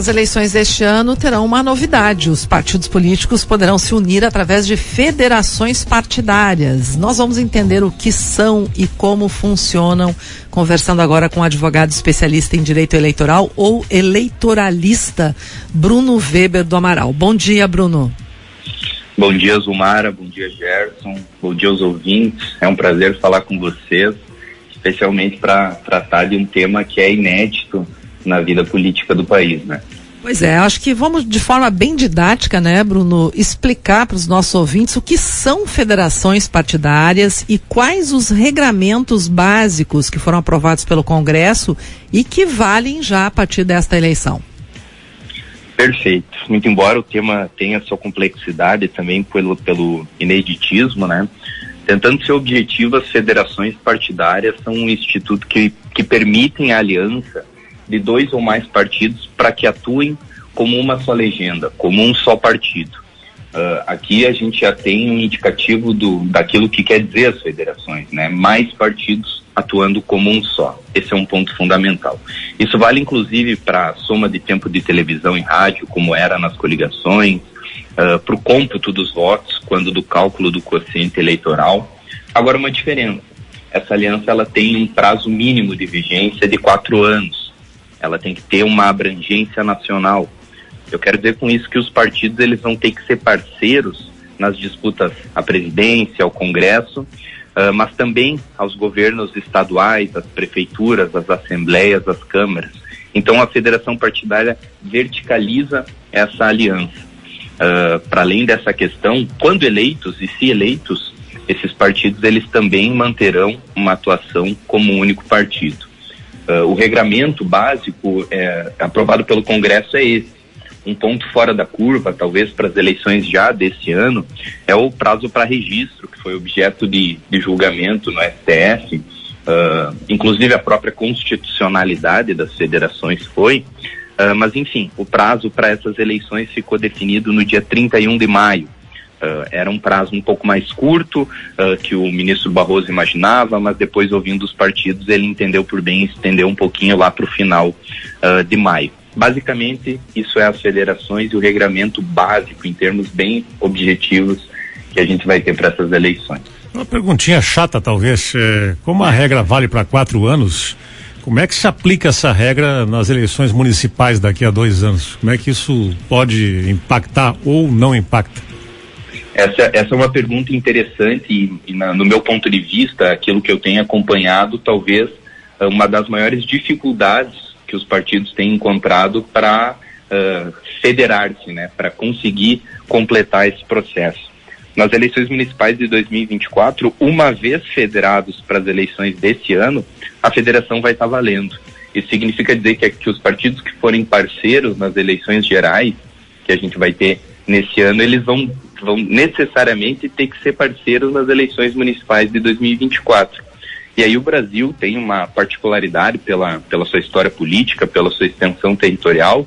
As eleições deste ano terão uma novidade. Os partidos políticos poderão se unir através de federações partidárias. Nós vamos entender o que são e como funcionam, conversando agora com o advogado especialista em direito eleitoral ou eleitoralista, Bruno Weber do Amaral. Bom dia, Bruno. Bom dia, Zumara. Bom dia, Gerson. Bom dia aos ouvintes. É um prazer falar com vocês, especialmente para tratar de um tema que é inédito na vida política do país, né? Pois é, acho que vamos de forma bem didática, né, Bruno, explicar para os nossos ouvintes o que são federações partidárias e quais os regramentos básicos que foram aprovados pelo Congresso e que valem já a partir desta eleição. Perfeito. Muito embora o tema tenha sua complexidade também pelo, pelo ineditismo, né? Tentando ser objetivo, as federações partidárias são um instituto que, que permitem a aliança de dois ou mais partidos para que atuem como uma só legenda, como um só partido. Uh, aqui a gente já tem um indicativo do, daquilo que quer dizer as federações, né? Mais partidos atuando como um só. Esse é um ponto fundamental. Isso vale inclusive para a soma de tempo de televisão e rádio, como era nas coligações, uh, para o cômputo dos votos, quando do cálculo do quociente eleitoral. Agora uma diferença. Essa aliança ela tem um prazo mínimo de vigência de quatro anos ela tem que ter uma abrangência nacional. Eu quero dizer com isso que os partidos eles vão ter que ser parceiros nas disputas à presidência, ao Congresso, uh, mas também aos governos estaduais, às prefeituras, às assembleias, às câmaras. Então a federação partidária verticaliza essa aliança. Uh, Para além dessa questão, quando eleitos e se eleitos, esses partidos eles também manterão uma atuação como um único partido. Uh, o regramento básico é, aprovado pelo Congresso é esse. Um ponto fora da curva, talvez para as eleições já desse ano, é o prazo para registro, que foi objeto de, de julgamento no STF. Uh, ah, inclusive a própria constitucionalidade das federações foi. Uh, mas, enfim, o prazo para essas eleições ficou definido no dia 31 de maio. Uh, era um prazo um pouco mais curto uh, que o ministro Barroso imaginava, mas depois ouvindo os partidos ele entendeu por bem estender um pouquinho lá para o final uh, de maio. Basicamente, isso é as federações e o regramento básico em termos bem objetivos que a gente vai ter para essas eleições. Uma perguntinha chata, talvez. É, como a regra vale para quatro anos, como é que se aplica essa regra nas eleições municipais daqui a dois anos? Como é que isso pode impactar ou não impacta? Essa, essa é uma pergunta interessante e, e na, no meu ponto de vista, aquilo que eu tenho acompanhado, talvez uh, uma das maiores dificuldades que os partidos têm encontrado para uh, federar-se, né, para conseguir completar esse processo. Nas eleições municipais de 2024, uma vez federados para as eleições desse ano, a federação vai estar valendo. Isso significa dizer que, que os partidos que forem parceiros nas eleições gerais, que a gente vai ter nesse ano, eles vão vão necessariamente ter que ser parceiros nas eleições municipais de 2024. E aí o Brasil tem uma particularidade pela, pela sua história política, pela sua extensão territorial,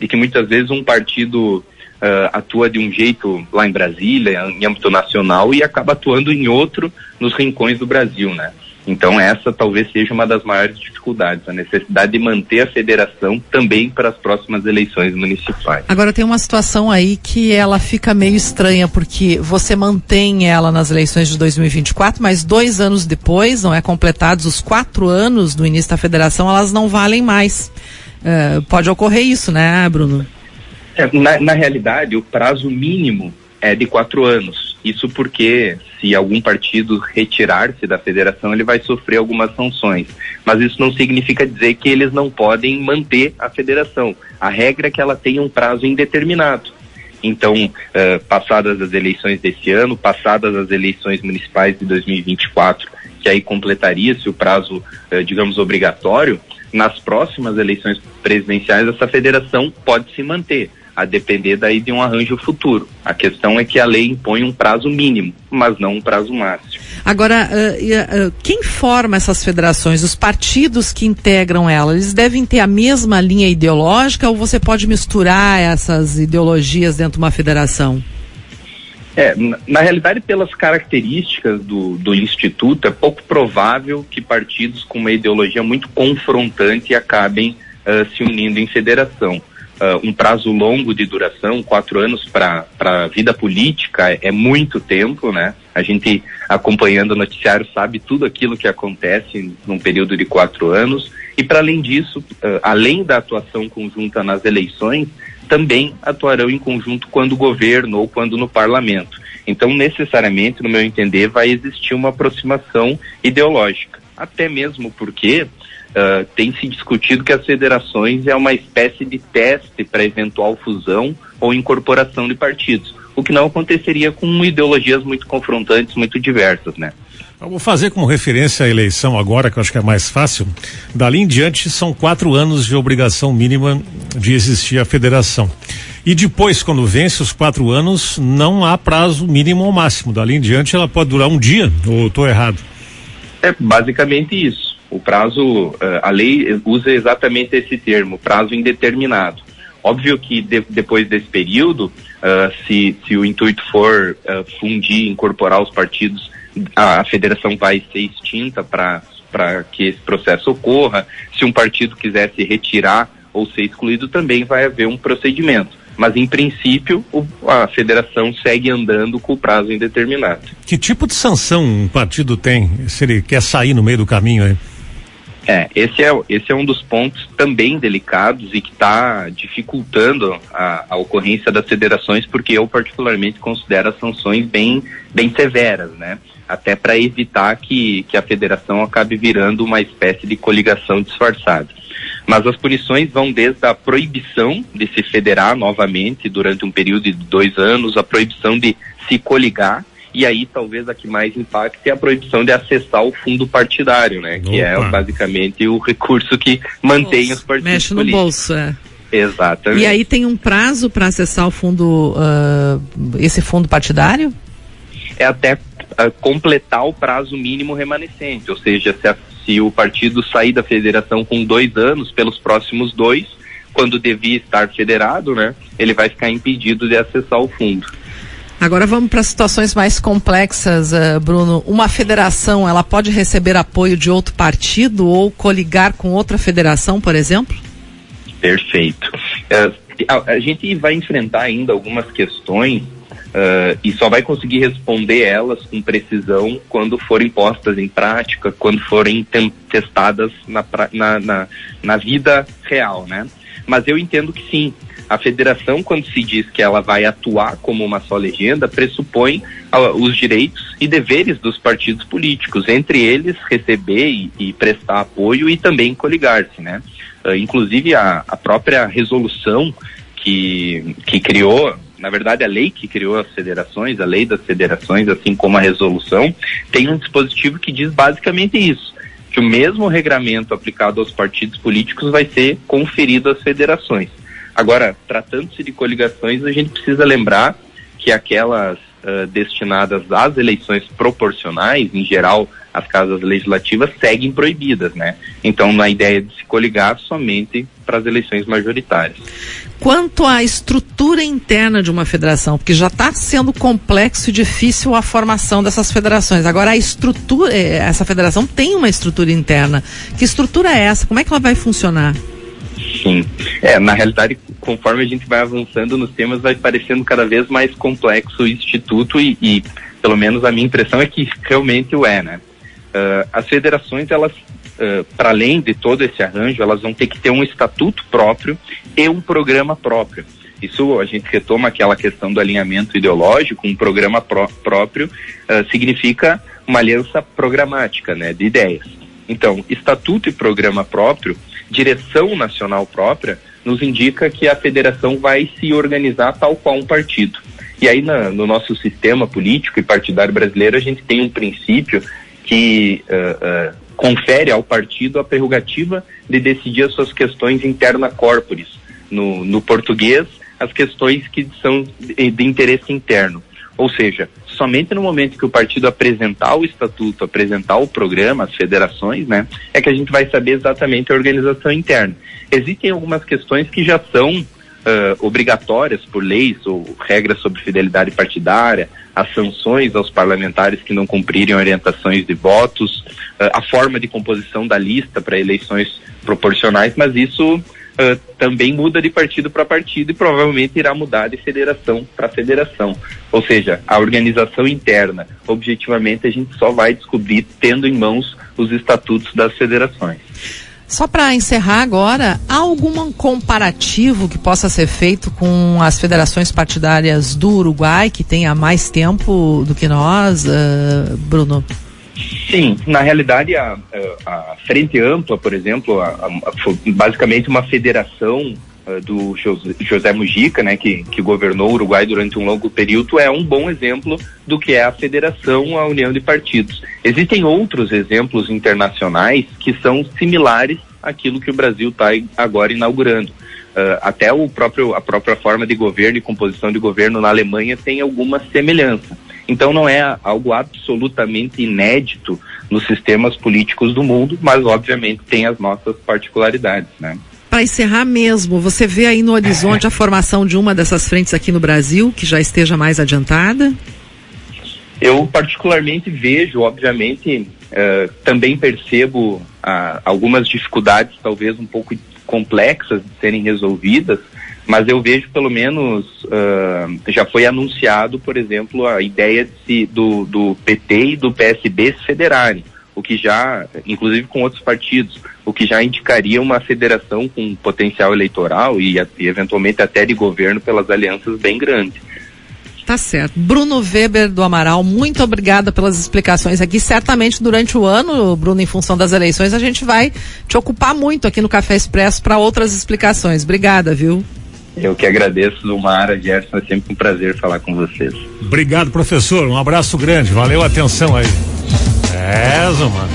de que muitas vezes um partido uh, atua de um jeito lá em Brasília, em âmbito nacional, e acaba atuando em outro nos rincões do Brasil, né? Então essa talvez seja uma das maiores dificuldades, a necessidade de manter a federação também para as próximas eleições municipais. Agora tem uma situação aí que ela fica meio estranha, porque você mantém ela nas eleições de 2024, mas dois anos depois, não é completados os quatro anos do início da federação, elas não valem mais. Uh, pode ocorrer isso, né, Bruno? É, na, na realidade, o prazo mínimo é de quatro anos. Isso porque, se algum partido retirar-se da federação, ele vai sofrer algumas sanções. Mas isso não significa dizer que eles não podem manter a federação. A regra é que ela tenha um prazo indeterminado. Então, uh, passadas as eleições desse ano, passadas as eleições municipais de 2024, que aí completaria-se o prazo, uh, digamos, obrigatório, nas próximas eleições presidenciais, essa federação pode se manter a depender daí de um arranjo futuro. A questão é que a lei impõe um prazo mínimo, mas não um prazo máximo. Agora, uh, uh, quem forma essas federações? Os partidos que integram ela, eles devem ter a mesma linha ideológica ou você pode misturar essas ideologias dentro de uma federação? É, na, na realidade, pelas características do, do Instituto, é pouco provável que partidos com uma ideologia muito confrontante acabem uh, se unindo em federação uh, um prazo longo de duração, quatro anos para a vida política é muito tempo, né? A gente acompanhando o noticiário sabe tudo aquilo que acontece num período de quatro anos e para além disso, uh, além da atuação conjunta nas eleições, também atuarão em conjunto quando governo ou quando no parlamento. Então, necessariamente, no meu entender, vai existir uma aproximação ideológica. Até mesmo porque uh, tem se discutido que as federações é uma espécie de teste para eventual fusão ou incorporação de partidos, o que não aconteceria com ideologias muito confrontantes, muito diversas, né? Eu vou fazer como referência a eleição agora, que eu acho que é mais fácil. Dali em diante, são quatro anos de obrigação mínima de existir a federação. E depois, quando vence os quatro anos, não há prazo mínimo ou máximo. Dali em diante, ela pode durar um dia, ou estou errado? É basicamente isso. O prazo, eh, a lei usa exatamente esse termo, prazo indeterminado. Óbvio que de, depois desse período, uh, se, se o intuito for uh, fundir, incorporar os partidos, a, a federação vai ser extinta para que esse processo ocorra. Se um partido quiser se retirar ou ser excluído, também vai haver um procedimento. Mas, em princípio, o, a federação segue andando com o prazo indeterminado. Que tipo de sanção um partido tem se ele quer sair no meio do caminho aí? É, esse é, esse é um dos pontos também delicados e que está dificultando a, a, ocorrência das federações, porque eu particularmente considero as sanções bem, bem severas, né? Até para evitar que, que a federação acabe virando uma espécie de coligação disfarçada. Mas as punições vão desde a proibição de se federar novamente durante um período de dois anos, a proibição de se coligar, e aí talvez a que mais impacte é a proibição de acessar o fundo partidário, né? Que é basicamente o recurso que mantém Nossa, os partidos Mexe no bolso, é. Exatamente. E aí tem um prazo para acessar o fundo, uh, esse fundo partidário? É até uh, completar o prazo mínimo remanescente, ou seja, se a se o partido sair da federação com dois anos, pelos próximos dois, quando devia estar federado, né, ele vai ficar impedido de acessar o fundo. Agora vamos para situações mais complexas, uh, Bruno. Uma federação, ela pode receber apoio de outro partido ou coligar com outra federação, por exemplo? Perfeito. Uh, a, a, gente vai enfrentar ainda algumas questões Uh, e só vai conseguir responder elas com precisão quando forem postas em prática, quando forem testadas na, na, na, na vida real, né? Mas eu entendo que sim, a federação, quando se diz que ela vai atuar como uma só legenda, pressupõe os direitos e deveres dos partidos políticos, entre eles receber e, e prestar apoio e também coligar-se, né? Uh, inclusive a, a própria resolução que, que criou na verdade, a lei que criou as federações, a lei das federações, assim como a resolução, tem um dispositivo que diz basicamente isso, que o mesmo regramento aplicado aos partidos políticos vai ser conferido às federações. Agora, tratando-se de coligações, a gente precisa lembrar que aquelas uh, destinadas às eleições proporcionais, em geral, as casas legislativas seguem proibidas, né? Então, na ideia de se coligar somente para as eleições majoritárias. Quanto à estrutura interna de uma federação, porque já está sendo complexo e difícil a formação dessas federações. Agora, a estrutura, eh, essa federação tem uma estrutura interna. Que estrutura é essa? Como é que ela vai funcionar? Sim. É, na realidade, conforme a gente vai avançando nos temas, vai parecendo cada vez mais complexo o instituto e, e pelo menos a minha impressão é que realmente o é, né? Uh, as federações, elas, uh, para além de todo esse arranjo, elas vão ter que ter um estatuto próprio e um programa próprio. Isso a gente retoma aquela questão do alinhamento ideológico, um programa pró próprio uh, significa uma aliança programática, né, de ideias. Então, estatuto e programa próprio, direção nacional própria, nos indica que a federação vai se organizar tal qual um partido. E aí, na, no nosso sistema político e partidário brasileiro, a gente tem um princípio que uh, uh, confere ao partido a prerrogativa de decidir as suas questões interna corporis. No, no português, as questões que são de, de interesse interno. Ou seja, somente no momento que o partido apresentar o estatuto, apresentar o programa, as federações, né, é que a gente vai saber exatamente a organização interna. Existem algumas questões que já são uh, obrigatórias por leis ou regras sobre fidelidade partidária, as sanções aos parlamentares que não cumprirem orientações de votos, uh, a forma de composição da lista para eleições proporcionais, mas isso uh, também muda de partido para partido e provavelmente irá mudar de federação para federação. Ou seja, a organização interna, objetivamente, a gente só vai descobrir tendo em mãos os estatutos das federações. Só para encerrar agora, há algum comparativo que possa ser feito com as federações partidárias do Uruguai, que tem há mais tempo do que nós, uh, Bruno? Sim, na realidade a, a Frente Ampla, por exemplo, a, a, basicamente uma federação uh, do José, José Mujica, né, que, que governou o Uruguai durante um longo período, é um bom exemplo do que é a federação, a união de partidos. Existem outros exemplos internacionais que são similares àquilo que o Brasil está agora inaugurando. Uh, até o próprio, a própria forma de governo e composição de governo na Alemanha tem alguma semelhança. Então não é algo absolutamente inédito nos sistemas políticos do mundo, mas obviamente tem as nossas particularidades, né? Para encerrar mesmo, você vê aí no horizonte a formação de uma dessas frentes aqui no Brasil, que já esteja mais adiantada? Eu particularmente vejo, obviamente, uh, também percebo uh, algumas dificuldades talvez um pouco complexas de serem resolvidas, mas eu vejo pelo menos uh, já foi anunciado, por exemplo, a ideia de, do, do PT e do PSB se federarem, o que já, inclusive com outros partidos, o que já indicaria uma federação com potencial eleitoral e, e eventualmente até de governo pelas alianças bem grandes. Tá certo. Bruno Weber do Amaral, muito obrigada pelas explicações aqui. Certamente durante o ano, Bruno, em função das eleições, a gente vai te ocupar muito aqui no Café Expresso para outras explicações. Obrigada, viu? Eu que agradeço, Lumara, Gerson, é sempre um prazer falar com vocês. Obrigado, professor. Um abraço grande. Valeu a atenção aí. É, Zuma.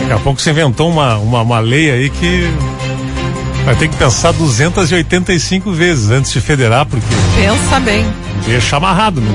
Daqui a pouco você inventou uma, uma, uma lei aí que vai ter que pensar 285 vezes antes de federar, porque. Pensa bem. Deixa amarrado, né?